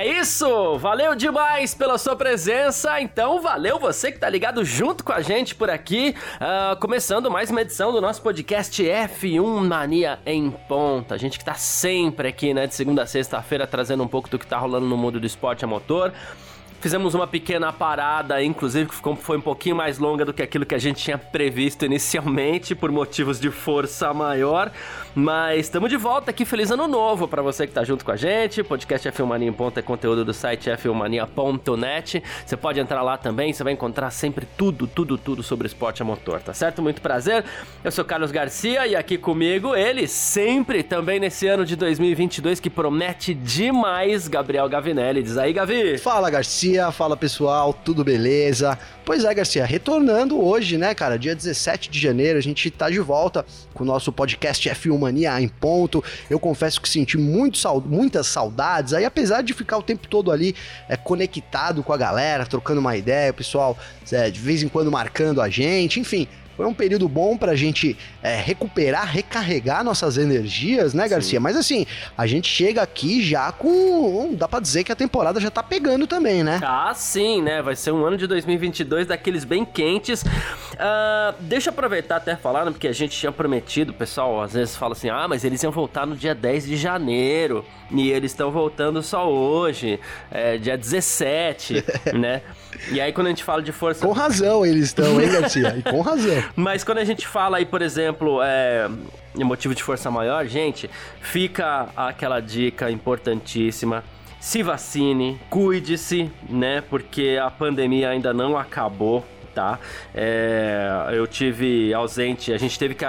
É isso! Valeu demais pela sua presença. Então, valeu você que tá ligado junto com a gente por aqui. Uh, começando mais uma edição do nosso podcast F1 Mania em Ponta. A gente que tá sempre aqui, né, de segunda a sexta-feira, trazendo um pouco do que tá rolando no mundo do esporte a motor. Fizemos uma pequena parada, inclusive, que foi um pouquinho mais longa do que aquilo que a gente tinha previsto inicialmente, por motivos de força maior. Mas estamos de volta aqui, feliz ano novo para você que tá junto com a gente. Podcast F1 Mania em Ponta é conteúdo do site f1mania.net. Você pode entrar lá também, você vai encontrar sempre tudo, tudo, tudo sobre esporte a motor, tá certo? Muito prazer. Eu sou Carlos Garcia e aqui comigo ele, sempre também nesse ano de 2022 que promete demais, Gabriel Gavinelli. Diz aí, Gavi. Fala, Garcia Garcia, fala pessoal, tudo beleza? Pois é, Garcia, retornando hoje, né, cara, dia 17 de janeiro, a gente tá de volta com o nosso podcast F1 Mania em ponto. Eu confesso que senti muito, muitas saudades, aí apesar de ficar o tempo todo ali é, conectado com a galera, trocando uma ideia, o pessoal é, de vez em quando marcando a gente, enfim, foi um período bom pra gente é, recuperar, recarregar nossas energias, né, Garcia? Sim. Mas assim, a gente chega aqui já com. Dá pra dizer que a temporada já tá pegando também, né? Ah, sim, né? Vai ser um ano de 2022 daqueles bem quentes. Uh, deixa eu aproveitar até falar, né, porque a gente tinha prometido, o pessoal às vezes fala assim: ah, mas eles iam voltar no dia 10 de janeiro. E eles estão voltando só hoje, é, dia 17, né? E aí quando a gente fala de força... Com razão eles estão, hein, Garcia? E com razão. Mas quando a gente fala aí, por exemplo, é, motivo de força maior, gente, fica aquela dica importantíssima se vacine, cuide-se, né? Porque a pandemia ainda não acabou. Tá? É, eu tive ausente, a gente teve que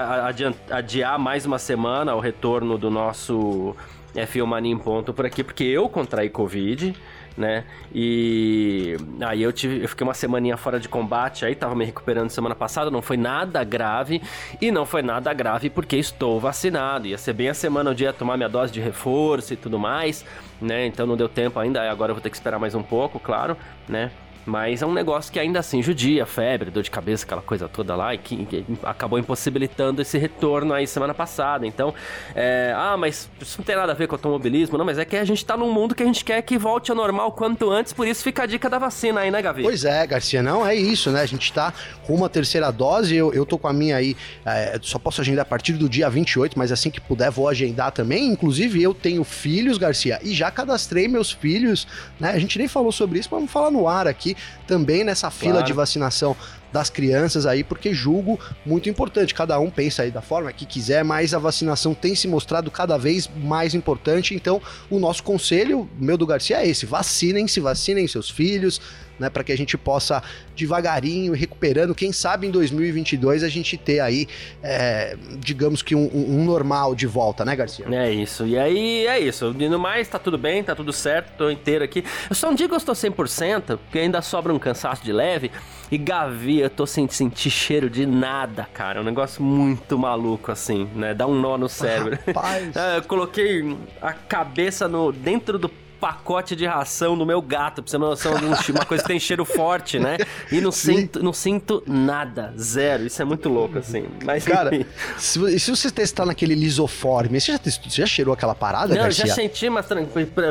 adiar mais uma semana o retorno do nosso F1 Mania em ponto por aqui, porque eu contraí Covid, né? E aí eu tive, eu fiquei uma semaninha fora de combate, aí tava me recuperando semana passada, não foi nada grave e não foi nada grave porque estou vacinado. Ia ser bem a semana onde ia tomar minha dose de reforço e tudo mais, né? Então não deu tempo ainda, agora eu vou ter que esperar mais um pouco, claro, né? Mas é um negócio que ainda assim judia, febre, dor de cabeça, aquela coisa toda lá, e que, que acabou impossibilitando esse retorno aí semana passada. Então, é, ah, mas isso não tem nada a ver com automobilismo, não, mas é que a gente tá num mundo que a gente quer que volte ao normal quanto antes, por isso fica a dica da vacina aí, né, Gavi? Pois é, Garcia, não, é isso, né? A gente tá com uma terceira dose, eu, eu tô com a minha aí, é, só posso agendar a partir do dia 28, mas assim que puder vou agendar também. Inclusive, eu tenho filhos, Garcia, e já cadastrei meus filhos, né? A gente nem falou sobre isso, mas vamos falar no ar aqui também nessa fila claro. de vacinação das crianças aí, porque julgo muito importante. Cada um pensa aí da forma que quiser, mas a vacinação tem se mostrado cada vez mais importante. Então, o nosso conselho, meu do Garcia, é esse: vacinem-se, vacinem seus filhos, né, para que a gente possa devagarinho recuperando. Quem sabe em 2022 a gente ter aí, é, digamos que um, um, normal de volta, né, Garcia? É isso. E aí é isso. No mais, tá tudo bem, tá tudo certo, tô inteiro aqui. Eu só um dia que eu estou 100%, porque ainda sobra um cansaço de leve. E Gavi, eu tô sem sentir cheiro de nada, cara. É um negócio muito maluco, assim, né? Dá um nó no cérebro. Rapaz. É, eu coloquei a cabeça no dentro do pacote de ração no meu gato, pra você uma noção de uma coisa que tem cheiro forte, né? E não sinto, não sinto nada, zero. Isso é muito louco, assim. Mas, Cara, se, se você testar naquele lisoforme, você já, testou, você já cheirou aquela parada, Não, Garcia? eu já senti, mas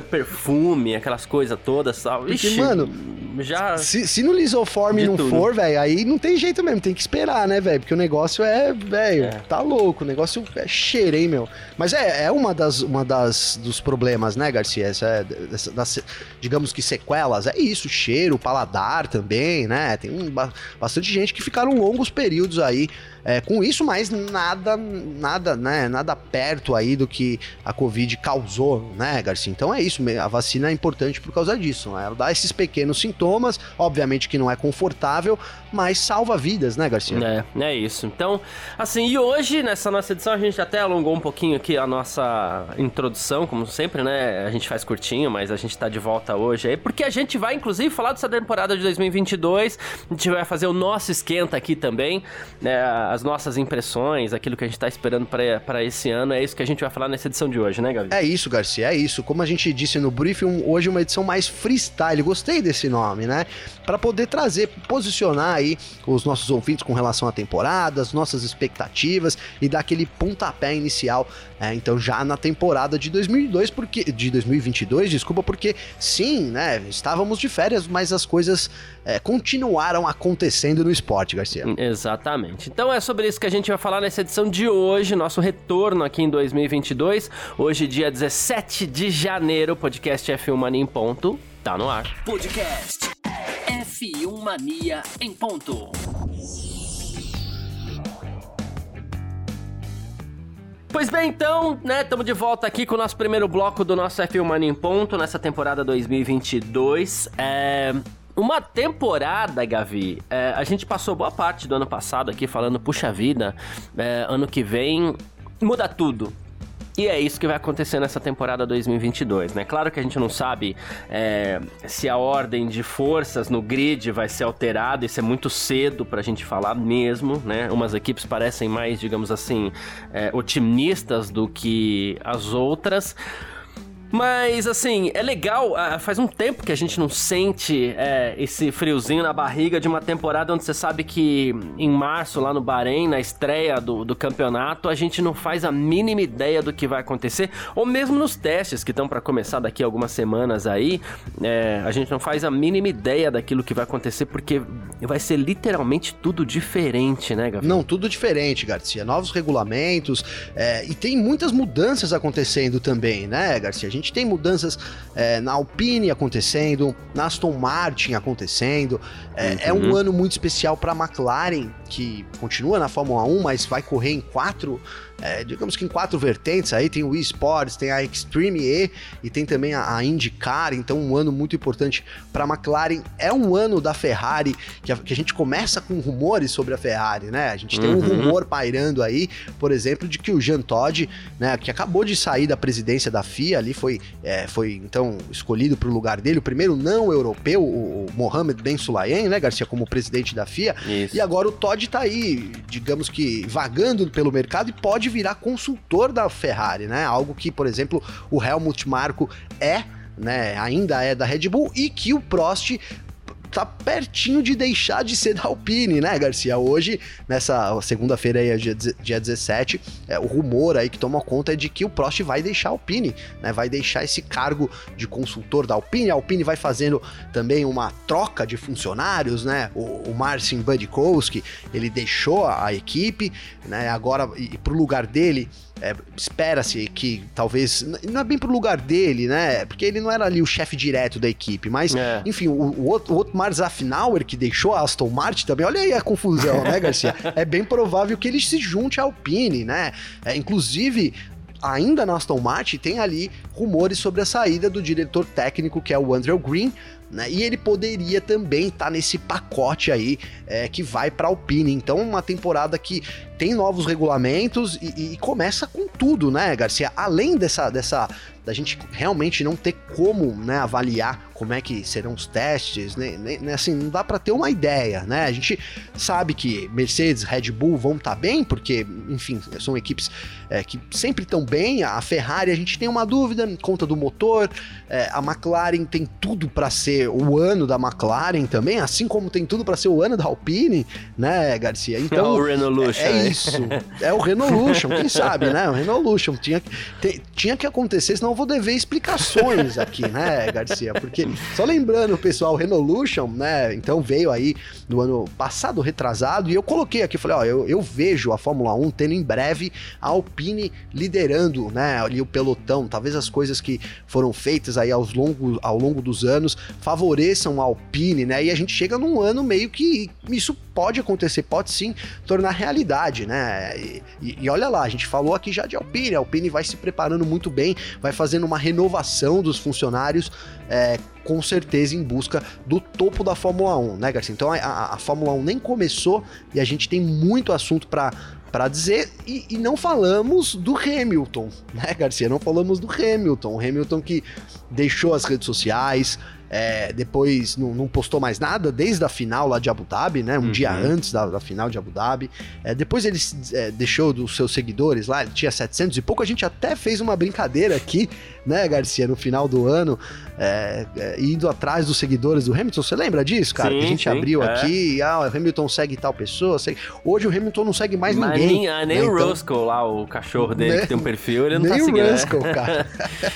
perfume, aquelas coisas todas, tal. Porque, Ixi, mano, já... Se, se no lisoforme não tudo. for, velho, aí não tem jeito mesmo, tem que esperar, né, velho? Porque o negócio é, velho, é. tá louco, o negócio é cheiro, hein, meu? Mas é, é uma das, uma das dos problemas, né, Garcia? Essa é das, digamos que sequelas, é isso, cheiro, paladar também, né? Tem um, bastante gente que ficaram longos períodos aí é, com isso, mas nada, nada, né, nada perto aí do que a Covid causou, né, Garcia? Então é isso, a vacina é importante por causa disso, né? ela dá esses pequenos sintomas obviamente que não é confortável, mas salva vidas, né, Garcia? É, é isso. Então, assim, e hoje, nessa nossa edição, a gente até alongou um pouquinho aqui a nossa introdução, como sempre, né? A gente faz curtinho, mas a gente tá de volta hoje aí, porque a gente vai, inclusive, falar dessa temporada de 2022, a gente vai fazer o nosso esquenta aqui também, né? As nossas impressões, aquilo que a gente tá esperando para esse ano, é isso que a gente vai falar nessa edição de hoje, né, Gabi? É isso, Garcia, é isso. Como a gente disse no briefing, hoje é uma edição mais freestyle, gostei desse nome, né? Para poder trazer, posicionar aí os nossos ouvintes com relação à temporada, as nossas expectativas e dar aquele pontapé inicial, é, então já na temporada de 2002, porque de 2022, desculpa, porque sim, né, estávamos de férias, mas as coisas é, continuaram acontecendo no esporte, Garcia. Exatamente. Então é sobre isso que a gente vai falar nessa edição de hoje, nosso retorno aqui em 2022, hoje dia 17 de janeiro, podcast F1 Mania em ponto, tá no ar. Podcast F1 Mania em ponto. Pois bem, então, né, estamos de volta aqui com o nosso primeiro bloco do nosso F1 Mania em ponto nessa temporada 2022. É... Uma temporada, Gavi, é, a gente passou boa parte do ano passado aqui falando, puxa vida, é, ano que vem muda tudo. E é isso que vai acontecer nessa temporada 2022, né? Claro que a gente não sabe é, se a ordem de forças no grid vai ser alterada, isso é muito cedo pra gente falar mesmo, né? Umas equipes parecem mais, digamos assim, é, otimistas do que as outras. Mas, assim, é legal. Uh, faz um tempo que a gente não sente é, esse friozinho na barriga de uma temporada onde você sabe que em março, lá no Bahrein, na estreia do, do campeonato, a gente não faz a mínima ideia do que vai acontecer. Ou mesmo nos testes que estão para começar daqui a algumas semanas aí, é, a gente não faz a mínima ideia daquilo que vai acontecer, porque vai ser literalmente tudo diferente, né, Gabriel? Não, tudo diferente, Garcia. Novos regulamentos é, e tem muitas mudanças acontecendo também, né, Garcia? A gente gente tem mudanças é, na Alpine acontecendo, na Aston Martin acontecendo. É, uhum. é um uhum. ano muito especial para a McLaren, que continua na Fórmula 1, mas vai correr em quatro é, digamos que em quatro vertentes aí, tem o eSports, tem a Extreme E e tem também a, a IndyCar, então um ano muito importante para a McLaren. É um ano da Ferrari que a, que a, gente começa com rumores sobre a Ferrari, né? A gente tem uhum. um rumor pairando aí, por exemplo, de que o Jean Todt, né, que acabou de sair da presidência da FIA, ali foi, é, foi então escolhido para o lugar dele, o primeiro não europeu, o, o Mohamed Ben Sulayem, né, Garcia, como presidente da FIA, Isso. e agora o Todd tá aí, digamos que vagando pelo mercado e pode virar consultor da Ferrari, né? Algo que, por exemplo, o Helmut Marko é né, ainda é da Red Bull e que o Prost tá pertinho de deixar de ser da Alpine, né, Garcia? Hoje, nessa segunda-feira aí, dia, dia 17, é, o rumor aí que toma conta é de que o Prost vai deixar a Alpine, né? Vai deixar esse cargo de consultor da Alpine. A Alpine vai fazendo também uma troca de funcionários, né? O, o Marcin Budikowski, ele deixou a, a equipe, né? Agora, e, e pro lugar dele é, espera-se que talvez. Não é bem pro lugar dele, né? Porque ele não era ali o chefe direto da equipe. Mas, é. enfim, o, o, outro, o Otmar Zafnauer, que deixou a Aston Martin também, olha aí a confusão, né, Garcia? é bem provável que ele se junte à Alpine, né? É, inclusive, ainda na Aston Martin tem ali rumores sobre a saída do diretor técnico, que é o Andrew Green, né? E ele poderia também estar tá nesse pacote aí é, que vai para Alpine. Então, uma temporada que tem novos regulamentos e, e, começa com tudo, né, Garcia? Além dessa, dessa da gente realmente não ter como né, avaliar como é que serão os testes, né, assim, não dá para ter uma ideia, né? A gente sabe que Mercedes, Red Bull vão estar tá bem, porque, enfim, são equipes é, que sempre estão bem. A Ferrari, a gente tem uma dúvida conta do motor. É, a McLaren tem tudo para ser o ano da McLaren também, assim como tem tudo para ser o ano da Alpine, né, Garcia? Então, é o Renolution, é, é isso. É o Renolution, quem sabe, né? O Renolution tinha, tinha que acontecer, senão eu vou dever explicações aqui, né, Garcia? Porque só lembrando, pessoal, Renolution, né? Então veio aí no ano passado, retrasado, e eu coloquei aqui, falei, ó, eu, eu vejo a Fórmula 1 tendo em breve a Alpine liderando, né, ali o pelotão. Talvez as coisas que foram feitas aí aos longo, ao longo dos anos favoreçam a Alpine, né? E a gente chega num ano meio que isso pode acontecer, pode sim tornar realidade, né? E, e, e olha lá, a gente falou aqui já de Alpine, a Alpine vai se preparando muito bem, vai fazendo uma renovação dos funcionários, é, com certeza em busca do topo da Fórmula 1, né, Garcia? Então a, a, a Fórmula 1 nem começou e a gente tem muito assunto para para dizer, e, e, não falamos do Hamilton, né, Garcia? Não falamos do Hamilton. O Hamilton que deixou as redes sociais, é, depois não, não, postou mais nada desde a final lá de Abu Dhabi, né? Um uhum. dia antes da, da, final de Abu Dhabi. É, depois ele é, deixou dos seus seguidores lá, ele tinha 700 e pouco. A gente até fez uma brincadeira aqui, né, Garcia, no final do ano, é, é, indo atrás dos seguidores do Hamilton. Você lembra disso, cara? Sim, que a gente sim, abriu é. aqui, ah, o Hamilton segue tal pessoa. Segue... Hoje o Hamilton não segue mais Mas ninguém. Nem, ah, nem né? o então... Roscoe lá, o cachorro dele, né? que tem um perfil, ele não nem tá seguindo. Nem o Roscoe, né? cara.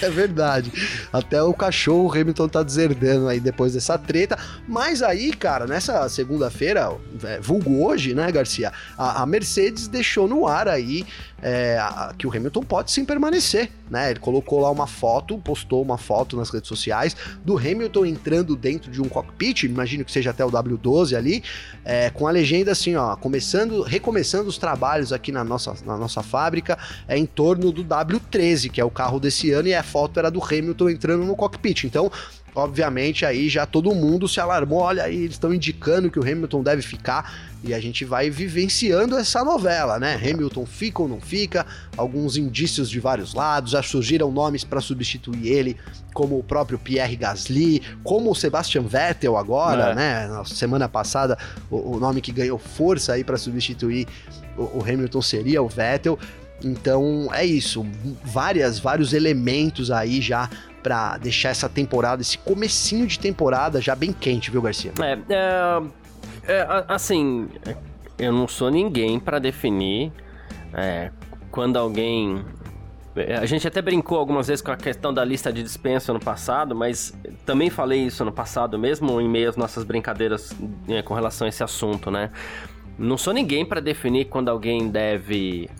é verdade. Até o cachorro o Hamilton tá deserdando aí depois dessa treta. Mas aí, cara, nessa segunda-feira, é, vulgo hoje, né, Garcia? A, a Mercedes deixou no ar aí é, que o Hamilton pode sim permanecer, né? Ele colocou lá uma foto, postou uma foto nas redes sociais do Hamilton entrando dentro de um cockpit, imagino que seja até o W12 ali, é, com a legenda assim, ó, começando, recomeçando os trabalhos aqui na nossa, na nossa fábrica, é em torno do W13, que é o carro desse ano, e a foto era do Hamilton entrando no cockpit. Então, obviamente aí já todo mundo se alarmou, olha aí, eles estão indicando que o Hamilton deve ficar e a gente vai vivenciando essa novela, né? Hamilton fica ou não fica, alguns indícios de vários lados, já surgiram nomes para substituir ele, como o próprio Pierre Gasly, como o Sebastian Vettel agora, é. né? Na semana passada, o, o, nome que ganhou força aí para substituir o, o Hamilton seria o Vettel. Então é isso, várias, vários elementos aí já para deixar essa temporada, esse comecinho de temporada já bem quente, viu, Garcia? É, é, é assim, eu não sou ninguém para definir é, quando alguém é, a gente até brincou algumas vezes com a questão da lista de dispensa no passado, mas também falei isso no passado, mesmo em meio às nossas brincadeiras é, com relação a esse assunto, né? Não sou ninguém para definir quando alguém deve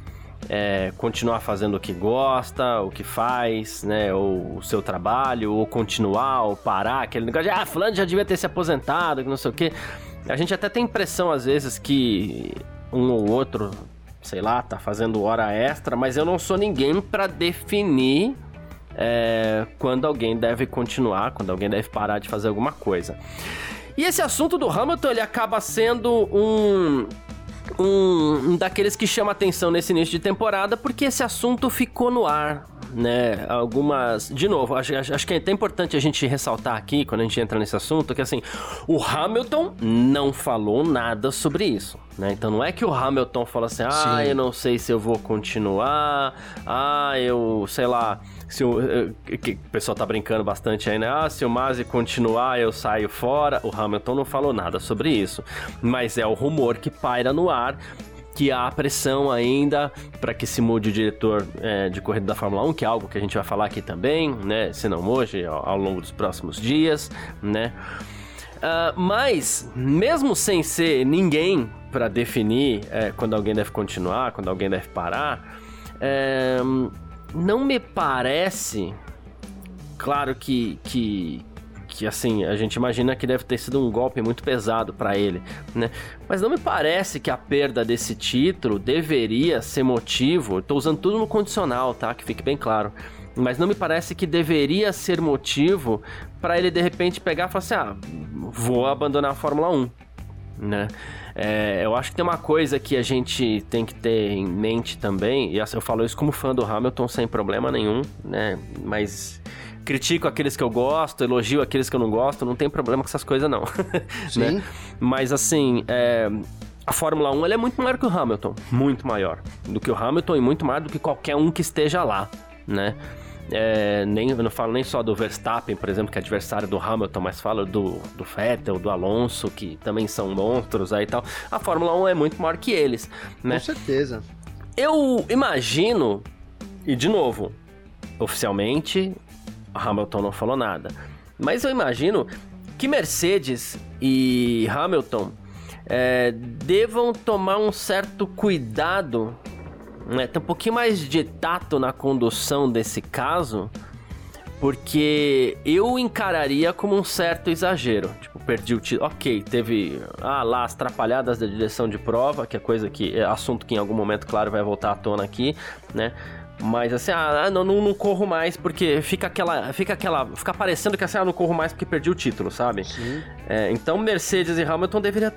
é, continuar fazendo o que gosta, o que faz, né? Ou o seu trabalho, ou continuar, ou parar, aquele negócio de ah, fulano já devia ter se aposentado, que não sei o quê. A gente até tem impressão, às vezes, que um ou outro, sei lá, tá fazendo hora extra, mas eu não sou ninguém para definir é, quando alguém deve continuar, quando alguém deve parar de fazer alguma coisa. E esse assunto do Hamilton, ele acaba sendo um, um, um daqueles que chama atenção nesse início de temporada, porque esse assunto ficou no ar, né? Algumas. De novo, acho, acho que é até importante a gente ressaltar aqui, quando a gente entra nesse assunto, que assim, o Hamilton não falou nada sobre isso. Né? Então não é que o Hamilton fala assim, ah, Sim. eu não sei se eu vou continuar, ah, eu, sei lá, se o, eh, que o pessoal tá brincando bastante aí, né? Ah, se o Masi continuar, eu saio fora. O Hamilton não falou nada sobre isso. Mas é o rumor que paira no ar que há pressão ainda para que se mude o diretor é, de corrida da Fórmula 1, que é algo que a gente vai falar aqui também, né? Se não hoje, ao, ao longo dos próximos dias, né? Uh, mas, mesmo sem ser ninguém para definir é, quando alguém deve continuar, quando alguém deve parar, é, não me parece. Claro que, que, que assim, a gente imagina que deve ter sido um golpe muito pesado para ele, né? Mas não me parece que a perda desse título deveria ser motivo. Estou usando tudo no condicional, tá? Que fique bem claro. Mas não me parece que deveria ser motivo para ele de repente pegar e falar assim: ah, vou abandonar a Fórmula 1, né? É, eu acho que tem uma coisa que a gente tem que ter em mente também, e eu falo isso como fã do Hamilton sem problema nenhum, né? Mas critico aqueles que eu gosto, elogio aqueles que eu não gosto, não tem problema com essas coisas, não. Sim. né? Mas assim, é, a Fórmula 1 é muito maior que o Hamilton. Muito maior do que o Hamilton e muito maior do que qualquer um que esteja lá, né? É, nem, eu não falo nem só do Verstappen, por exemplo, que é adversário do Hamilton, mas falo do, do Vettel, do Alonso, que também são monstros aí e tal. A Fórmula 1 é muito maior que eles, né? Com certeza. Eu imagino, e de novo, oficialmente, Hamilton não falou nada, mas eu imagino que Mercedes e Hamilton é, devam tomar um certo cuidado né, tem um pouquinho mais de tato na condução desse caso, porque eu encararia como um certo exagero. Tipo, perdi o título. Ok, teve ah, lá as atrapalhadas da direção de prova, que é coisa que é assunto que em algum momento, claro, vai voltar à tona aqui, né? Mas assim, ah, não, não, não, corro mais porque fica aquela. Fica aquela. Fica parecendo que assim, ah, não corro mais porque perdi o título, sabe? É, então Mercedes e Hamilton deveriam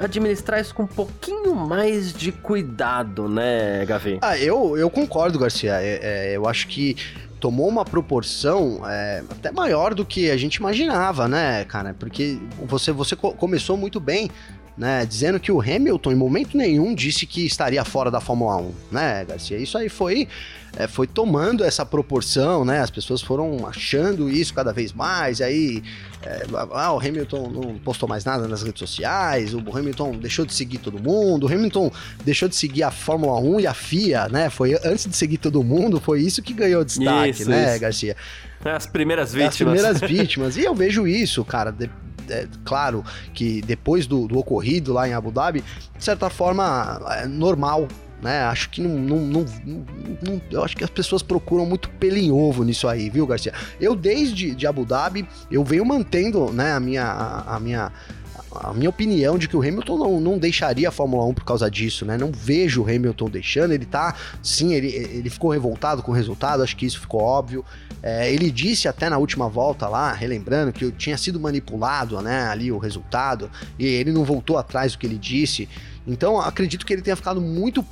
administrar isso com um pouquinho mais de cuidado, né, Gavi? Ah, eu, eu concordo, Garcia. É, é, eu acho que tomou uma proporção é, até maior do que a gente imaginava, né, cara? Porque você, você começou muito bem né, dizendo que o Hamilton em momento nenhum disse que estaria fora da Fórmula 1, né, Garcia? Isso aí foi é, foi tomando essa proporção, né? As pessoas foram achando isso cada vez mais, aí é, ah, o Hamilton não postou mais nada nas redes sociais, o Hamilton deixou de seguir todo mundo, o Hamilton deixou de seguir a Fórmula 1 e a FIA, né? Foi antes de seguir todo mundo, foi isso que ganhou destaque, isso, né, isso. Garcia? As primeiras vítimas. As primeiras vítimas. E eu vejo isso, cara. De, é, claro que depois do, do, ocorrido lá em Abu Dhabi, de certa forma, é normal. Né? Acho que não, não, não, não, Eu acho que as pessoas procuram muito pelo em ovo nisso aí, viu, Garcia? Eu, desde de Abu Dhabi, eu venho mantendo né, a minha. a, a minha a minha opinião de que o Hamilton não, não deixaria a Fórmula 1 por causa disso, né? Não vejo o Hamilton deixando. Ele tá, sim, ele, ele ficou revoltado com o resultado, acho que isso ficou óbvio. É, ele disse até na última volta lá, relembrando, que tinha sido manipulado, né, ali o resultado, e ele não voltou atrás do que ele disse. Então, acredito que ele tenha ficado muito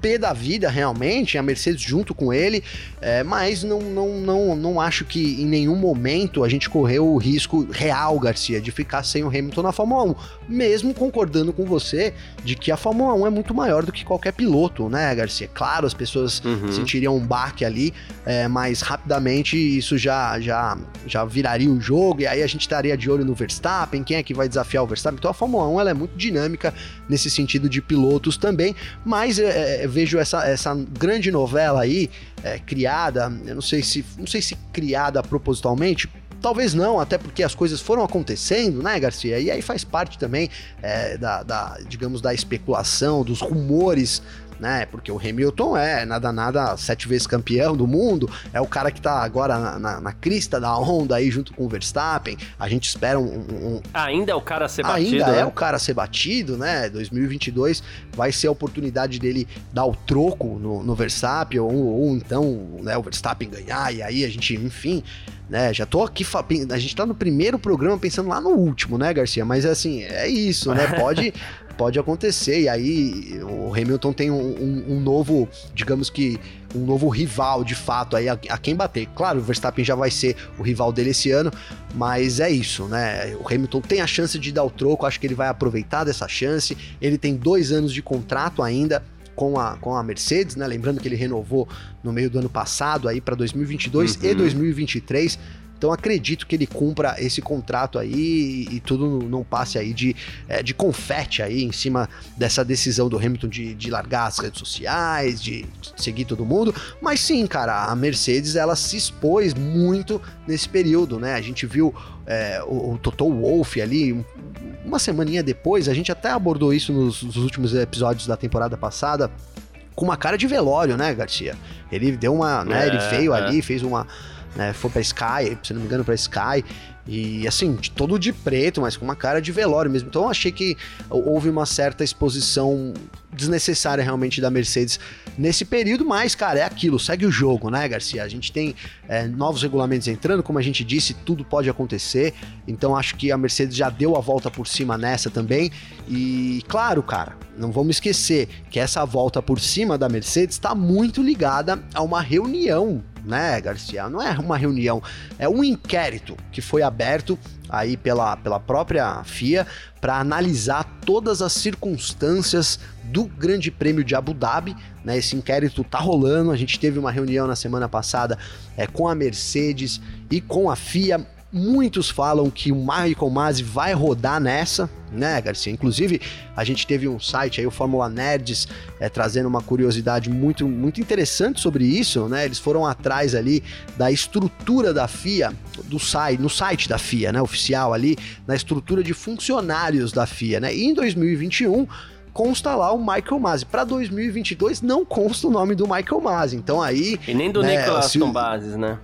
P da vida, realmente, a Mercedes junto com ele, é, mas não, não, não, não acho que em nenhum momento a gente correu o risco real, Garcia, de ficar sem o Hamilton na Fórmula 1. Mesmo concordando com você de que a Fórmula 1 é muito maior do que qualquer piloto, né, Garcia? Claro, as pessoas uhum. sentiriam um baque ali, é, mas rapidamente isso já, já, já viraria o jogo e aí a gente estaria de olho no Verstappen, quem é que vai desafiar o Verstappen. Então a Fórmula 1 ela é muito dinâmica nesse sentido de pilotos também, mas é, é vejo essa, essa grande novela aí, é, criada, eu não sei se não sei se criada propositalmente, Talvez não, até porque as coisas foram acontecendo, né, Garcia? E aí faz parte também é, da, da, digamos, da especulação, dos rumores né? Porque o Hamilton é nada nada sete vezes campeão do mundo, é o cara que tá agora na, na, na crista da onda aí junto com o Verstappen. A gente espera um, um, ainda é o cara a ser batido. Ainda né? é o cara a ser batido, né? 2022 vai ser a oportunidade dele dar o troco no, no Verstappen ou, ou então, né, o Verstappen ganhar e aí a gente, enfim, né? Já tô aqui, a gente tá no primeiro programa pensando lá no último, né, Garcia? Mas assim, é isso, né? Pode pode acontecer. E aí o Hamilton tem um, um, um novo, digamos que um novo rival de fato aí a, a, quem bater. Claro, o Verstappen já vai ser o rival dele esse ano, mas é isso, né? O Hamilton tem a chance de dar o troco, acho que ele vai aproveitar dessa chance. Ele tem dois anos de contrato ainda. Com a, com a Mercedes, né? Lembrando que ele renovou no meio do ano passado aí para 2022 uhum. e 2023. Então acredito que ele cumpra esse contrato aí e, tudo não passe aí de, é, de confete aí em cima dessa decisão do Hamilton de, de largar as redes sociais, de seguir todo mundo. Mas sim, cara, a Mercedes ela se expôs muito nesse período, né? A gente viu é, o, o Toto Wolff ali, uma semaninha depois, a gente até abordou isso nos, nos últimos episódios da temporada passada com uma cara de velório, né, Garcia? Ele deu uma, né, é, ele veio é. ali, fez uma né? Foi pra Sky, se não me engano, pra Sky. E assim, todo de preto, mas com uma cara de velório mesmo. Então eu achei que houve uma certa exposição desnecessária realmente da Mercedes nesse período, mas, cara, é aquilo, segue o jogo, né, Garcia? A gente tem é, novos regulamentos entrando, como a gente disse, tudo pode acontecer. Então acho que a Mercedes já deu a volta por cima nessa também. E claro, cara, não vamos esquecer que essa volta por cima da Mercedes está muito ligada a uma reunião né, Garcia? Não é uma reunião, é um inquérito que foi aberto aí pela, pela própria FIA para analisar todas as circunstâncias do Grande Prêmio de Abu Dhabi. Né? Esse inquérito tá rolando. A gente teve uma reunião na semana passada é, com a Mercedes e com a FIA Muitos falam que o Michael Masi vai rodar nessa, né, Garcia? Inclusive, a gente teve um site aí, o Fórmula Nerds, é, trazendo uma curiosidade muito, muito interessante sobre isso, né? Eles foram atrás ali da estrutura da FIA, do site, no site da FIA, né, oficial ali, na estrutura de funcionários da FIA, né? E em 2021 consta lá o Michael Masi. Para 2022 não consta o nome do Michael Masi. Então aí. E nem do né, Nicolas se... Tombases, né?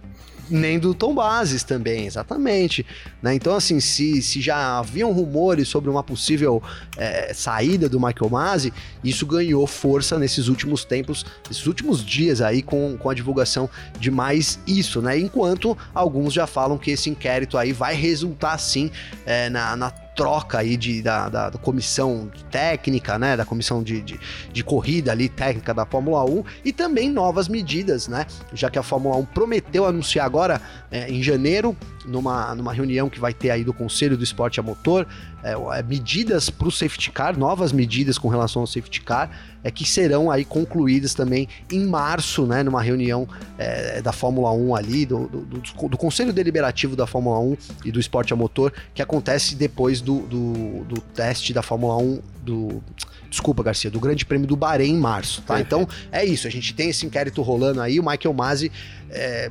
Nem do Tom Bases também, exatamente. Né? Então, assim, se, se já haviam rumores sobre uma possível é, saída do Michael Masi, isso ganhou força nesses últimos tempos, nesses últimos dias aí, com, com a divulgação de mais isso, né? Enquanto alguns já falam que esse inquérito aí vai resultar sim é, na, na troca aí de, da, da, da, comissão técnica, né? Da comissão de, de, de, corrida ali, técnica da Fórmula 1 e também novas medidas, né? Já que a Fórmula 1 prometeu anunciar agora é, em janeiro, numa, numa reunião que vai ter aí do Conselho do Esporte a Motor, é, é medidas para o safety car, novas medidas com relação ao safety car, é que serão aí concluídas também em março, né? Numa reunião é, da Fórmula 1 ali, do, do, do, do, Conselho Deliberativo da Fórmula 1 e do Esporte a Motor, que acontece depois do, do, teste da Fórmula 1 do. Desculpa, Garcia, do Grande Prêmio do Bahrein em março, tá? Então é isso, a gente tem esse inquérito rolando aí, o Michael Masi é,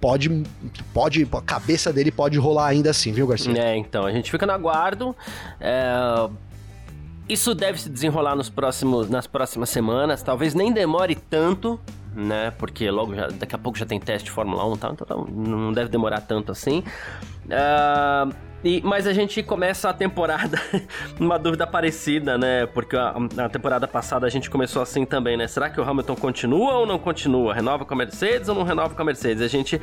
pode, pode, a cabeça dele pode rolar ainda assim, viu, Garcia? É, então, a gente fica no aguardo. É... Isso deve se desenrolar nos próximos, nas próximas semanas, talvez nem demore tanto, né? Porque logo já, daqui a pouco já tem teste de Fórmula 1 tá? então não deve demorar tanto assim. Uh, e, mas a gente começa a temporada numa dúvida parecida, né? Porque a, a, temporada passada a gente começou assim também, né? Será que o Hamilton continua ou não continua? Renova com a Mercedes ou não renova com a Mercedes? A gente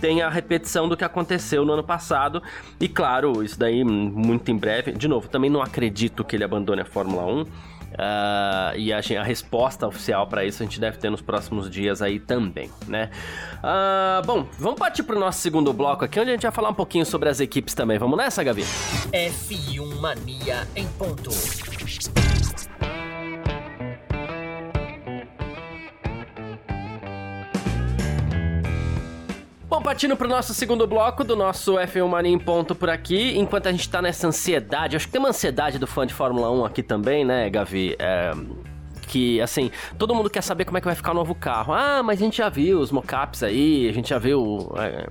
tem a repetição do que aconteceu no ano passado. E claro, isso daí muito em breve. De novo, também não acredito que ele abandone a Fórmula 1. Uh, e a, a, resposta oficial para isso a gente deve ter nos próximos dias aí também, né? Uh, bom, vamos partir para o nosso segundo bloco aqui, onde a gente vai falar um pouquinho sobre as equipes também. Vamos nessa, Gavi? F1 Mania em ponto. Bom, partindo pro nosso segundo bloco do nosso F1 Mania em ponto por aqui, enquanto a gente tá nessa ansiedade, acho que tem uma ansiedade do fã de Fórmula 1 aqui também, né, Gavi? É, que, assim, todo mundo quer saber como é que vai ficar o novo carro. Ah, mas a gente já viu os mockups aí, a gente já viu... É,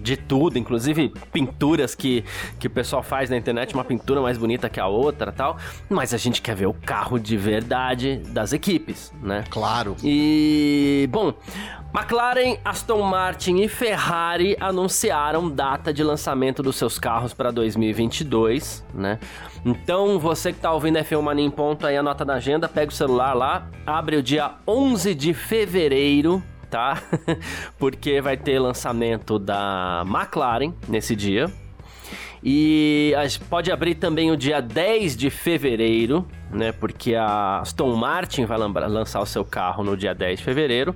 de tudo, inclusive pinturas que, que o pessoal faz na internet, uma pintura mais bonita que a outra tal. Mas a gente quer ver o carro de verdade das equipes, né? Claro. E, bom, McLaren, Aston Martin e Ferrari anunciaram data de lançamento dos seus carros para 2022, né? Então, você que está ouvindo F1 Mania em ponto aí, anota na agenda, pega o celular lá, abre o dia 11 de fevereiro, tá? Porque vai ter lançamento da McLaren nesse dia. E pode abrir também o dia 10 de fevereiro, né? Porque a Aston Martin vai lançar o seu carro no dia 10 de fevereiro.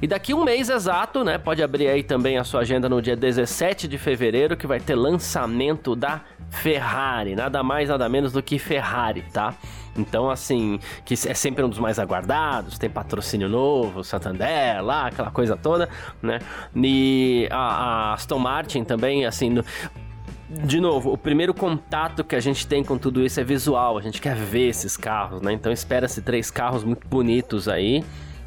E daqui um mês exato, né? Pode abrir aí também a sua agenda no dia 17 de fevereiro, que vai ter lançamento da Ferrari. Nada mais, nada menos do que Ferrari, tá? Então, assim, que é sempre um dos mais aguardados, tem patrocínio novo, Santander, lá, aquela coisa toda, né? E a, a Aston Martin também, assim, no, de novo, o primeiro contato que a gente tem com tudo isso é visual, a gente quer ver esses carros, né? Então espera-se três carros muito bonitos aí.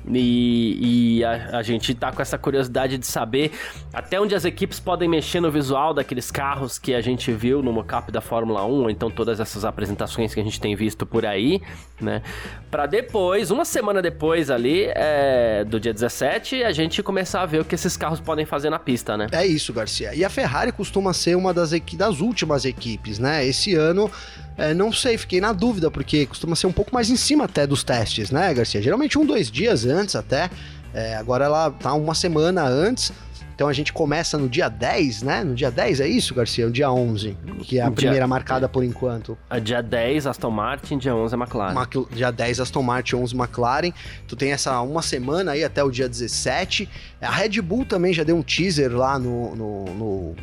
E, e a, a, gente tá com essa curiosidade de saber até onde as equipes podem mexer no visual daqueles carros que a gente viu no mockup da Fórmula 1, ou então todas essas apresentações que a gente tem visto por aí, né? Para depois, uma semana depois ali, é, do dia 17, a gente começar a ver o que esses carros podem fazer na pista, né? É isso, Garcia. E a Ferrari costuma ser uma das, das últimas equipes, né? Esse ano é, não sei, fiquei na dúvida, porque costuma ser um pouco mais em cima até dos testes, né, Garcia? Geralmente um, dois dias antes até. É, agora ela tá uma semana antes. Então a gente começa no dia 10, né? No dia 10 é isso, Garcia? No dia 11, que é a dia, primeira marcada por enquanto. A dia 10 Aston Martin, dia 11 McLaren. Dia 10 Aston Martin, 11 McLaren. Tu tem essa uma semana aí até o dia 17. A Red Bull também já deu um teaser lá no, no, no,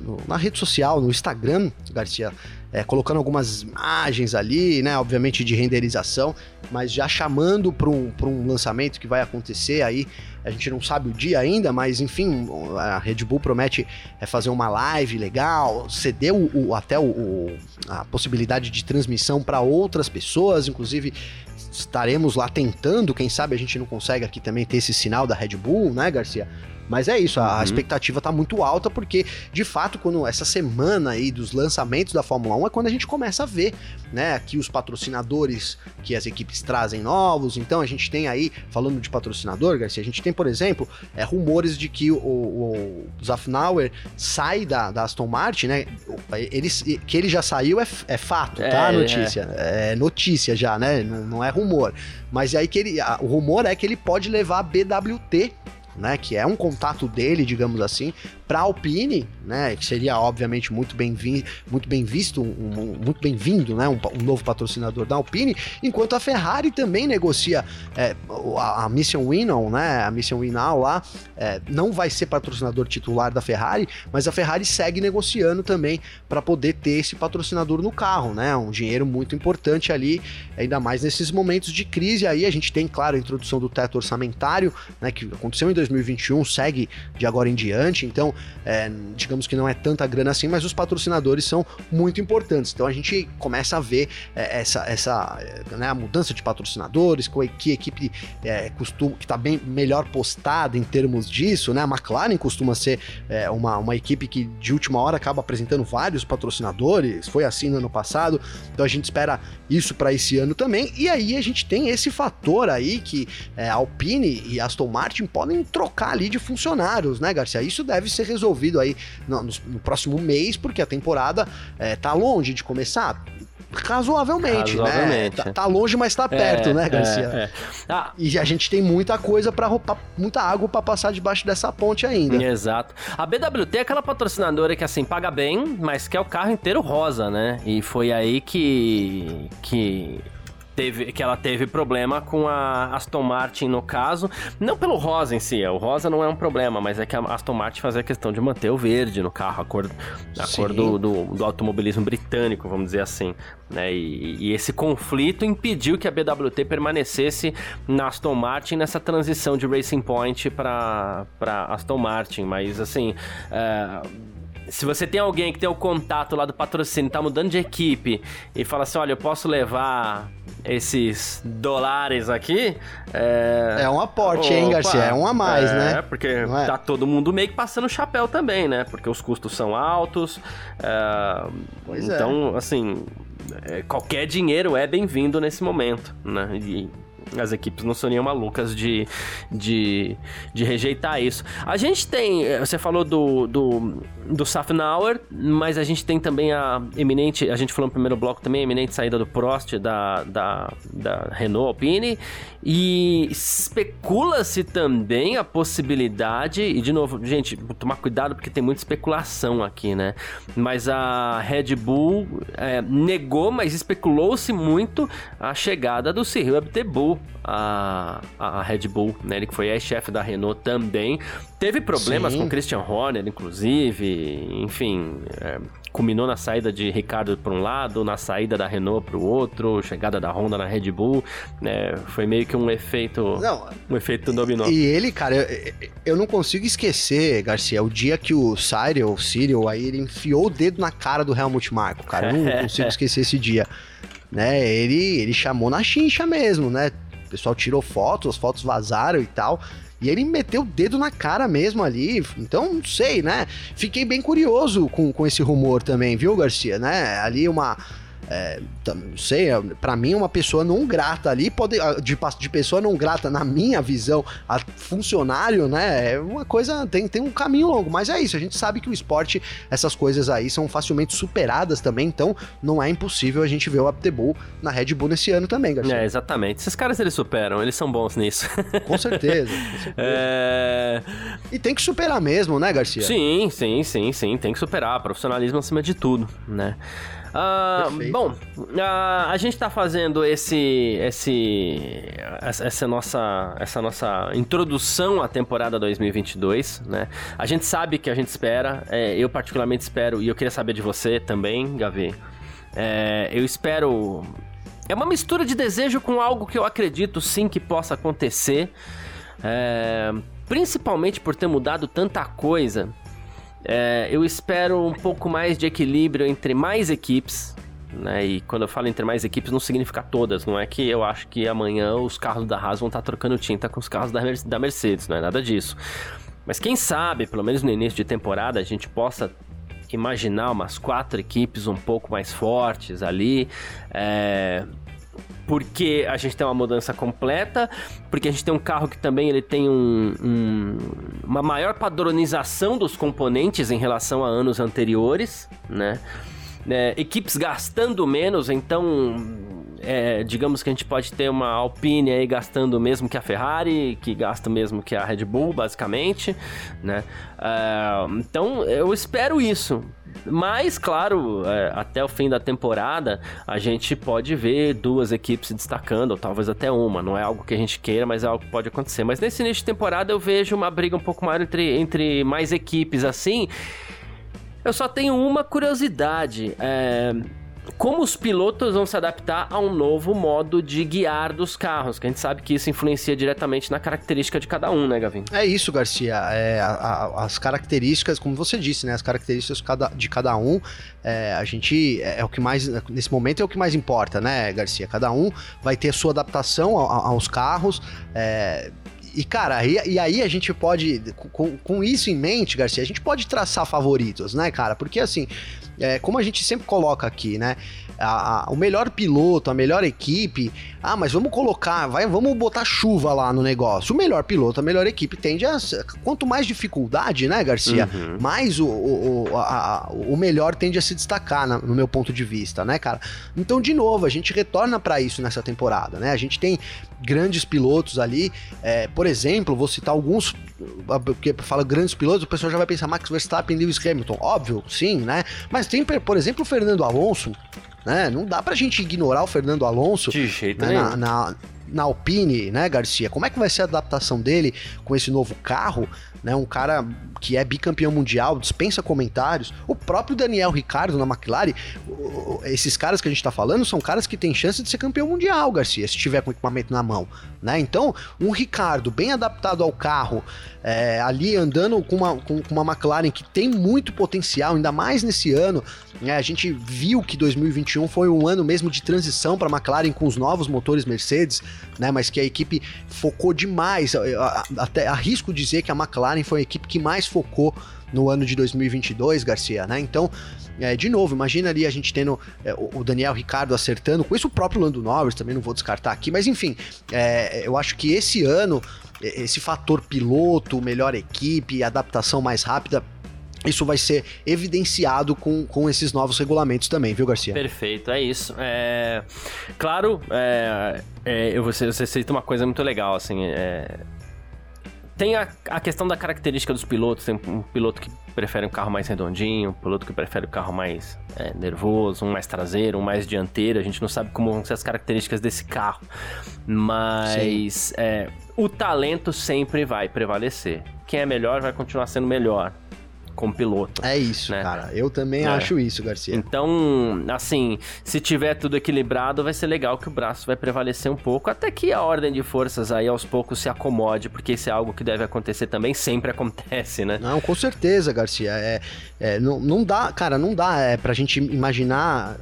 no na rede social, no Instagram, Garcia é, colocando algumas imagens ali, né? Obviamente de renderização, mas já chamando para um, um lançamento que vai acontecer aí. A gente não sabe o dia ainda, mas enfim, a Red Bull promete é, fazer uma live legal, ceder o, o até o, o, a possibilidade de transmissão para outras pessoas, inclusive estaremos lá tentando, quem sabe a gente não consegue aqui também ter esse sinal da Red Bull, né, Garcia? Mas é isso, a, uhum. expectativa tá muito alta, porque, de fato, quando essa semana aí dos lançamentos da Fórmula 1 é quando a gente começa a ver, né, aqui os patrocinadores que as equipes trazem novos. Então a gente tem aí, falando de patrocinador, Garcia, a gente tem, por exemplo, é, rumores de que o, o, o Zafnauer sai da, da Aston Martin, né? Ele, que ele já saiu é, é fato, tá? é, tá? Notícia. É. é. notícia já, né? Não, não é rumor. Mas aí que ele. A, o rumor é que ele pode levar a BWT né, que é um contato dele, digamos assim, para a Alpine, né, que seria obviamente muito bem, vi muito bem visto, um, um, muito bem-vindo, né, um, um, novo patrocinador da Alpine, enquanto a Ferrari também negocia é, a, a, Mission Winnow, né, a Mission Winnow lá, é, não vai ser patrocinador titular da Ferrari, mas a Ferrari segue negociando também para poder ter esse patrocinador no carro, né, um dinheiro muito importante ali, ainda mais nesses momentos de crise. Aí, a gente tem, claro, a introdução do teto orçamentário, né, que aconteceu em 2021, segue de agora em diante, então é, digamos que não é tanta grana assim, mas os patrocinadores são muito importantes. Então a gente começa a ver é, essa, essa né, a mudança de patrocinadores, que equipe é, costuma, que está bem melhor postada em termos disso, né? A McLaren costuma ser é, uma, uma equipe que de última hora acaba apresentando vários patrocinadores, foi assim no ano passado, então a gente espera isso para esse ano também. E aí a gente tem esse fator aí que é, Alpine e Aston Martin podem trocar ali de funcionários, né, Garcia? Isso deve ser resolvido aí no, no, no próximo mês, porque a temporada é, tá longe de começar razoavelmente, né? razoavelmente. né? Tá, tá, longe, mas tá perto, é, né, Garcia? É, é. Ah, e a gente tem muita coisa para muita água para passar debaixo dessa ponte ainda. Exato. A BWT é aquela patrocinadora que assim paga bem, mas quer o carro inteiro rosa, né? E foi aí que que teve, que ela teve problema com a Aston Martin no caso, não pelo rosa em si, o rosa não é um problema, mas é que a Aston Martin fazia questão de manter o verde no carro, a cor, a cor do, do, do, automobilismo britânico, vamos dizer assim, né? E, e, esse conflito impediu que a BWT permanecesse na Aston Martin nessa transição de Racing Point para Aston Martin, mas assim, é, se você tem alguém que tem o contato lá do patrocínio, tá mudando de equipe e fala assim, olha, eu posso levar esses dólares aqui. É, é um aporte, Opa, hein, Garcia? É um a mais, é, né? É, porque é? tá todo mundo meio que passando chapéu também, né? Porque os custos são altos. É, então, assim, é, qualquer dinheiro é bem-vindo nesse momento, né? E, as equipes não seriam malucas de, de, de rejeitar isso. A gente tem, você falou do, do, do Safnauer, mas a gente tem também a eminente, a gente falou no primeiro bloco também, a eminente saída do Prost da, da, da Renault Alpine, e especula-se também a possibilidade, e de novo, gente, tomar cuidado porque tem muita especulação aqui, né? Mas a Red Bull é, negou, mas especulou-se muito a chegada do Cyril Abtebu a, a Red Bull, né? Ele que foi ex-chefe da Renault também. Teve problemas Sim. com Christian Horner, inclusive, enfim. É, culminou na saída de Ricardo para um lado, na saída da Renault para o outro, chegada da Honda na Red Bull, né? Foi meio que um efeito, não, um efeito dominó. E ele, cara, eu, eu não consigo esquecer, Garcia, o dia que o Cyril, o Cyril, aí ele enfiou o dedo na cara do Helmut Marko, cara, eu não consigo esquecer esse dia. Né, ele, ele chamou na chincha mesmo, né? Pessoal tirou fotos, as fotos vazaram e tal. E ele meteu o dedo na cara mesmo ali. Então, não sei, né? Fiquei bem curioso com, com esse rumor também, viu, Garcia? Né? Ali uma é, não sei, é, para mim uma pessoa não grata ali, pode, de, de pessoa não grata, na minha visão, a funcionário, né, é uma coisa, tem, tem um caminho longo, mas é isso, a gente sabe que o esporte, essas coisas aí são facilmente superadas também, então não é impossível a gente ver o Aptebull na Red Bull nesse ano também, Garcia. É, exatamente, esses caras eles superam, eles são bons nisso. Com certeza, com certeza. É... E tem que superar mesmo, né, Garcia? Sim, sim, sim, sim, tem que superar, profissionalismo acima de tudo, né. Uh, bom, uh, a gente está fazendo esse, esse, essa nossa, essa nossa introdução à temporada 2022, né? A gente sabe que a gente espera, é, eu particularmente espero e eu queria saber de você também, Gavi. É, eu espero. É uma mistura de desejo com algo que eu acredito sim que possa acontecer. É, principalmente por ter mudado tanta coisa é, eu espero um pouco mais de equilíbrio entre mais equipes. Né? E quando eu falo entre mais equipes, não significa todas. Não é que eu acho que amanhã os carros da Haas vão estar trocando tinta com os carros da, Mercedes, não é nada disso. Mas quem sabe, pelo menos no início de temporada, a gente possa imaginar umas quatro equipes um pouco mais fortes ali. É, porque a gente tem uma mudança completa, porque a gente tem um carro que também ele tem um, um, uma maior padronização dos componentes em relação a anos anteriores, né? É, equipes gastando menos, então é, digamos que a gente pode ter uma Alpine aí gastando mesmo que a Ferrari, que gasta mesmo que a Red Bull, basicamente, né? É, então eu espero isso. Mas, claro, é, até o fim da temporada, a gente pode ver duas equipes se destacando, ou talvez até uma. Não é algo que a gente queira, mas é algo que pode acontecer. Mas nesse início de temporada eu vejo uma briga um pouco maior entre, entre mais equipes assim. Eu só tenho uma curiosidade. É como os pilotos vão se adaptar a um novo modo de guiar dos carros, que a gente sabe que isso influencia diretamente na característica de cada um, né, Gavin? É isso, Garcia. É, a, a, as características, como você disse, né, as características de cada, de cada um, é, a gente é, é, o que mais nesse momento é o que mais importa, né, Garcia? Cada um vai ter a sua adaptação a, aos carros. É, e, cara, e, e, aí a gente pode, com, com, isso em mente, Garcia, a gente pode traçar favoritos, né, cara? Porque, assim, é, como a gente sempre coloca aqui, né? A, a, o melhor piloto, a melhor equipe. Ah, mas vamos colocar, vai, vamos botar chuva lá no negócio. O melhor piloto, a melhor equipe tende a. Quanto mais dificuldade, né, Garcia? Uhum. Mais o, o, a, o melhor tende a se destacar, na, no meu ponto de vista, né, cara? Então, de novo, a gente retorna para isso nessa temporada, né? A gente tem grandes pilotos ali. É, por exemplo, vou citar alguns, porque fala grandes pilotos, o pessoal já vai pensar Max Verstappen, Lewis Hamilton. Óbvio, sim, né? Mas tem, por exemplo, o Fernando Alonso, né? Não dá pra gente ignorar o Fernando Alonso. De jeito né? nenhum. Na, na, na Alpine, né, Garcia? Como é que vai ser a adaptação dele com esse novo carro? Né, um cara que é bicampeão mundial, dispensa comentários. O próprio Daniel Ricardo na McLaren, esses caras que a gente tá falando são caras que têm chance de ser campeão mundial, Garcia, se tiver com equipamento na mão, né? Então, um Ricardo bem adaptado ao carro, é, ali andando com uma, com, com, uma McLaren que tem muito potencial, ainda mais nesse ano. Né? A gente viu que 2021 foi um ano mesmo de transição para a McLaren com os novos motores Mercedes, né? Mas que a equipe focou demais. Até arrisco dizer que a McLaren foi a equipe que mais focou no ano de 2022, Garcia, né? Então, é, de novo, imagina ali a gente tendo é, o Daniel Ricardo acertando, com isso o próprio Lando Norris também não vou descartar aqui, mas enfim, é, eu acho que esse ano esse fator piloto, melhor equipe, adaptação mais rápida, isso vai ser evidenciado com, com esses novos regulamentos também, viu, Garcia? Perfeito, é isso. É, claro, é, é, você, você cita uma coisa muito legal, assim, é, tem a, a questão da característica dos pilotos. Tem um piloto que prefere um carro mais redondinho, um piloto que prefere o um carro mais é, nervoso, um mais traseiro, um mais dianteiro. A gente não sabe como vão ser as características desse carro. Mas é, o talento sempre vai prevalecer. Quem é melhor vai continuar sendo melhor como piloto. É isso, né? cara. Eu também é. acho isso, Garcia. Então, assim, se tiver tudo equilibrado, vai ser legal que o braço vai prevalecer um pouco, até que a ordem de forças aí aos poucos se acomode, porque isso é algo que deve acontecer também, sempre acontece, né? Não, com certeza, Garcia. É, é não, não dá, cara, não dá é, pra gente imaginar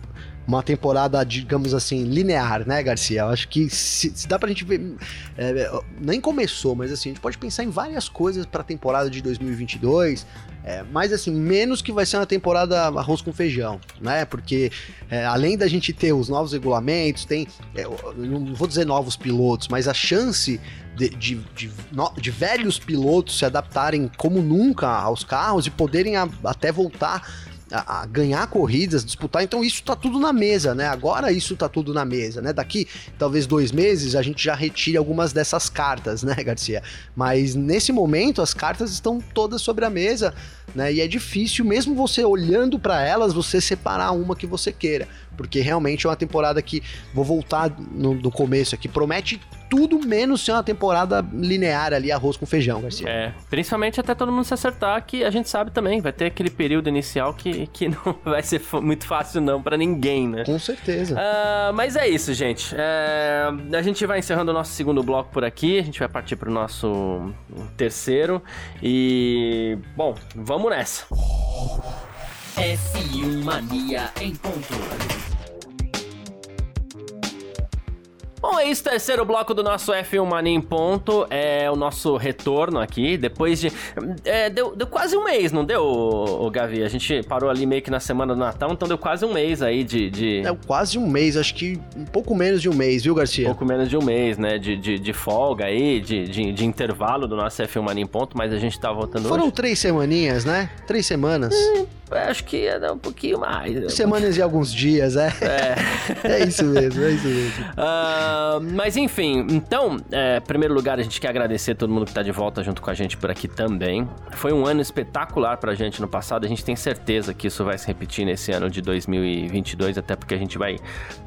uma temporada, digamos assim, linear, né, Garcia? Eu acho que se, se dá pra gente ver. É, nem começou, mas assim, a gente pode pensar em várias coisas pra temporada de 2022. É, mas assim, menos que vai ser uma temporada arroz com feijão, né? Porque é, além da gente ter os novos regulamentos, tem. É, não vou dizer novos pilotos, mas a chance de, de, de, de, velhos pilotos se adaptarem como nunca aos carros e poderem a, até voltar a, ganhar corridas, disputar. Então isso tá tudo na mesa, né? Agora isso tá tudo na mesa, né? Daqui talvez dois meses a gente já retire algumas dessas cartas, né, Garcia? Mas nesse momento as cartas estão todas sobre a mesa, né? E é difícil, mesmo você olhando para elas, você separar uma que você queira porque realmente é uma temporada que, vou voltar no, no começo aqui, promete tudo menos ser uma temporada linear ali, arroz com feijão, Garcia. É, principalmente até todo mundo se acertar, que a gente sabe também, vai ter aquele período inicial que, que não vai ser muito fácil não para ninguém, né? Com certeza. Uh, mas é isso, gente. É, a gente vai encerrando o nosso segundo bloco por aqui, a gente vai partir pro nosso terceiro e, bom, vamos nessa. F1 Mania em ponto. Bom, é isso, terceiro bloco do nosso F1 Mania em ponto. É o nosso retorno aqui, depois de... É, deu, deu quase um mês, não deu, o, Gavi? A gente parou ali meio que na semana do Natal, então deu quase um mês aí de... de... É, quase um mês, acho que um pouco menos de um mês, viu, Garcia? Um pouco menos de um mês, né, de, de, de folga aí, de, de, de, intervalo do nosso F1 Mania em ponto, mas a gente tá voltando Foram hoje. três semaninhas, né? Três semanas. Hum, acho que ia dar um pouquinho mais. Semanas e alguns dias, é. É, é isso mesmo, é isso mesmo. Uh, mas enfim, então, é, em primeiro lugar, a gente quer agradecer a todo mundo que tá de volta junto com a gente por aqui também. Foi um ano espetacular pra gente no passado, a gente tem certeza que isso vai se repetir nesse ano de 2022, até porque a gente vai.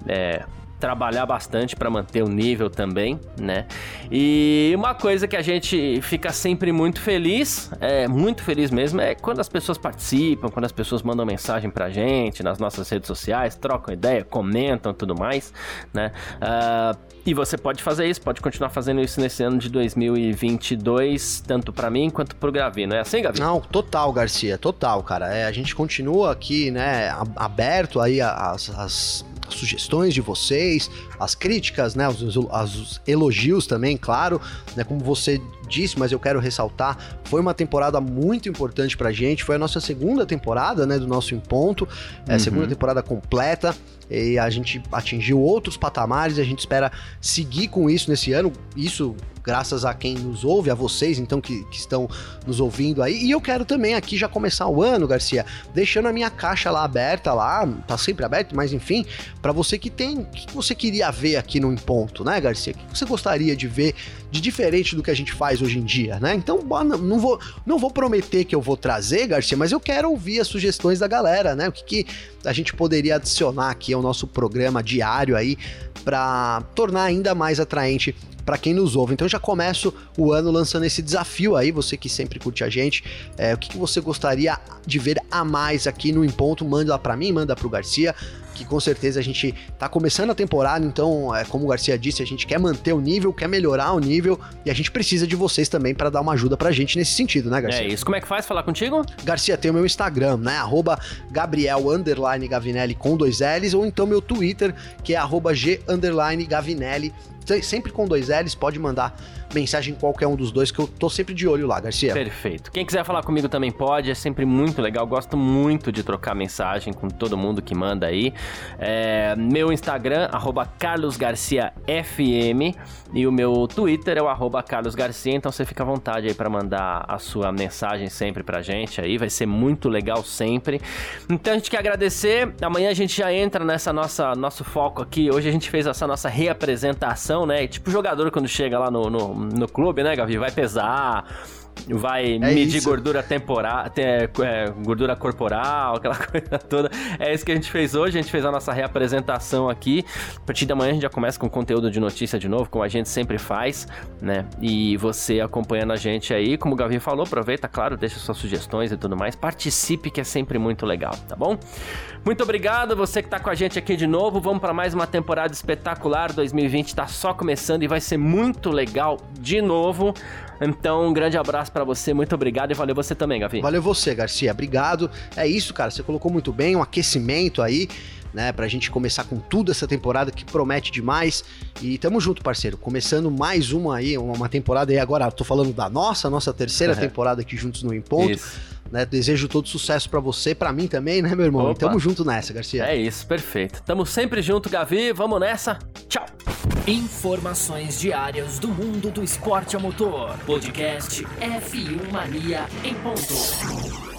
É, trabalhar bastante para manter o nível também, né? E uma coisa que a gente fica sempre muito feliz, é muito feliz mesmo, é quando as pessoas participam, quando as pessoas mandam mensagem pra gente nas nossas redes sociais, trocam ideia, comentam tudo mais, né? Uh, e você pode fazer isso, pode continuar fazendo isso nesse ano de 2022, tanto para mim quanto pro Gavi, não é assim, Gavi? Não, total, Garcia, total, cara. É, a gente continua aqui, né, aberto aí às, às sugestões de vocês, as críticas, né, os, os, elogios também, claro, né, como você disse, mas eu quero ressaltar, foi uma temporada muito importante pra gente, foi a nossa segunda temporada, né, do nosso Em Ponto, é, uhum. segunda temporada completa, e a gente atingiu outros patamares, a gente espera seguir com isso nesse ano, isso graças a quem nos ouve, a vocês então que, que estão nos ouvindo aí. E eu quero também aqui já começar o ano, Garcia, deixando a minha caixa lá aberta lá, tá sempre aberto, mas enfim, para você que tem, o que você queria ver aqui no Em Ponto, né, Garcia? O que você gostaria de ver de diferente do que a gente faz hoje em dia, né? Então, não vou, não vou prometer que eu vou trazer, Garcia, mas eu quero ouvir as sugestões da galera, né? O que, que a gente poderia adicionar aqui ao nosso programa diário aí para tornar ainda mais atraente para quem nos ouve. Então já começo o ano lançando esse desafio aí, você que sempre curte a gente, é, o que, que você gostaria de ver a mais aqui no Em Ponto, manda para mim, manda para o Garcia, que com certeza a gente tá começando a temporada, então, é, como o Garcia disse, a gente quer manter o nível, quer melhorar o nível e a gente precisa de vocês também para dar uma ajuda pra gente nesse sentido, né, Garcia? É isso. Como é que faz falar contigo? Garcia, tem o meu Instagram, né? Arroba Gabriel Gavinelli com dois L's, ou então meu Twitter, que é arroba G Gavinelli sempre com dois L's, pode mandar mensagem em qualquer um dos dois, que eu tô sempre de olho lá, Garcia. Perfeito. Quem quiser falar comigo também pode, é sempre muito legal. Gosto muito de trocar mensagem com todo mundo que manda aí. É, meu Instagram, carlosgarciafm, e o meu Twitter é o carlosgarcia, então você fica à vontade aí para mandar a sua mensagem sempre pra gente aí, vai ser muito legal sempre. Então a gente quer agradecer, amanhã a gente já entra nessa nossa nosso foco aqui, hoje a gente fez essa nossa reapresentação, né, tipo jogador quando chega lá no, no no clube, né, Gavi? Vai pesar, vai é medir isso. gordura temporal, é, gordura corporal, aquela coisa toda. É isso que a gente fez hoje, a gente fez a nossa reapresentação aqui. A partir da manhã a gente já começa com conteúdo de notícia de novo, como a gente sempre faz, né? E você acompanhando a gente aí, como o Gavi falou, aproveita, claro, deixa suas sugestões e tudo mais, participe que é sempre muito legal, tá bom? Muito obrigado você que tá com a gente aqui de novo. Vamos para mais uma temporada espetacular. 2020 tá só começando e vai ser muito legal de novo. Então, um grande abraço para você, muito obrigado e valeu você também, Gavi. Valeu você, Garcia, obrigado. É isso, cara, você colocou muito bem, um aquecimento aí. Né, pra gente começar com tudo essa temporada que promete demais. E tamo junto, parceiro. Começando mais uma aí, uma temporada aí agora, tô falando da nossa, nossa terceira uhum. temporada aqui juntos no Imponto. Isso. Né, desejo todo sucesso para você, para mim também, né, meu irmão? Opa. E tamo junto nessa, Garcia. É isso, perfeito. Tamo sempre junto, Gavi. Vamos nessa. Tchau. Informações diárias do mundo do esporte a motor. Podcast F1 Mania em ponto.